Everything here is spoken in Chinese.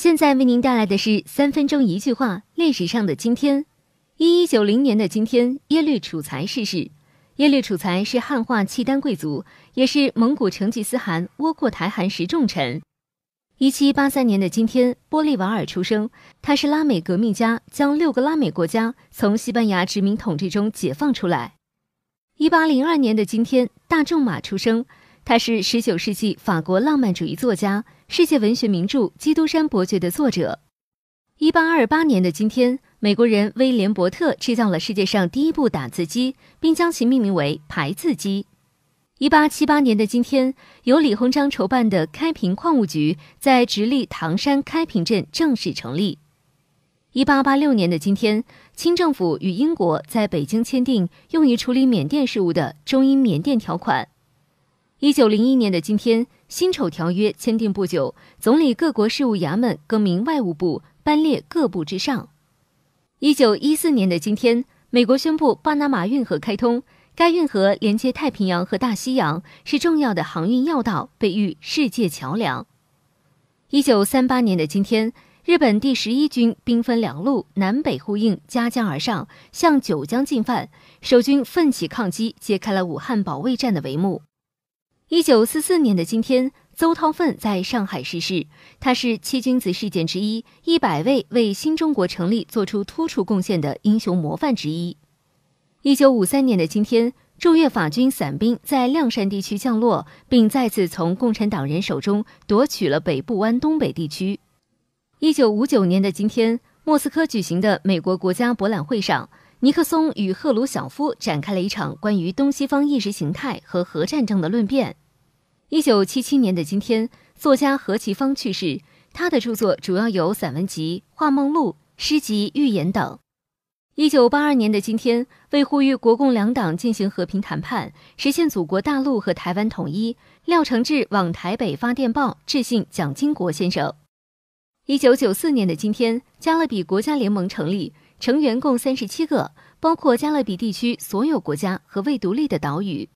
现在为您带来的是三分钟一句话：历史上的今天。一一九零年的今天，耶律楚材逝世。耶律楚材是汉化契丹贵族，也是蒙古成吉思汗倭寇台汗时重臣。一七八三年的今天，玻利瓦尔出生。他是拉美革命家，将六个拉美国家从西班牙殖民统治中解放出来。一八零二年的今天，大仲马出生。他是十九世纪法国浪漫主义作家。世界文学名著《基督山伯爵》的作者。一八二八年的今天，美国人威廉伯特制造了世界上第一部打字机，并将其命名为排字机。一八七八年的今天，由李鸿章筹办的开平矿务局在直隶唐山开平镇正式成立。一八八六年的今天，清政府与英国在北京签订用于处理缅甸事务的中英缅甸条款。一九零一年的今天，辛丑条约签订不久，总理各国事务衙门更名外务部，班列各部之上。一九一四年的今天，美国宣布巴拿马运河开通，该运河连接太平洋和大西洋，是重要的航运要道，被誉世界桥梁。一九三八年的今天，日本第十一军兵分两路，南北呼应，夹江而上，向九江进犯，守军奋起抗击，揭开了武汉保卫战的帷幕。一九四四年的今天，邹韬奋在上海逝世。他是七君子事件之一，一百位为新中国成立做出突出贡献的英雄模范之一。一九五三年的今天，驻越法军伞兵在谅山地区降落，并再次从共产党人手中夺取了北部湾东北地区。一九五九年的今天，莫斯科举行的美国国家博览会上。尼克松与赫鲁晓夫展开了一场关于东西方意识形态和核战争的论辩。一九七七年的今天，作家何其芳去世。他的著作主要有散文集《画梦录》、诗集《寓言》等。一九八二年的今天，为呼吁国共两党进行和平谈判，实现祖国大陆和台湾统一，廖承志往台北发电报致信蒋经国先生。一九九四年的今天，加勒比国家联盟成立。成员共三十七个，包括加勒比地区所有国家和未独立的岛屿。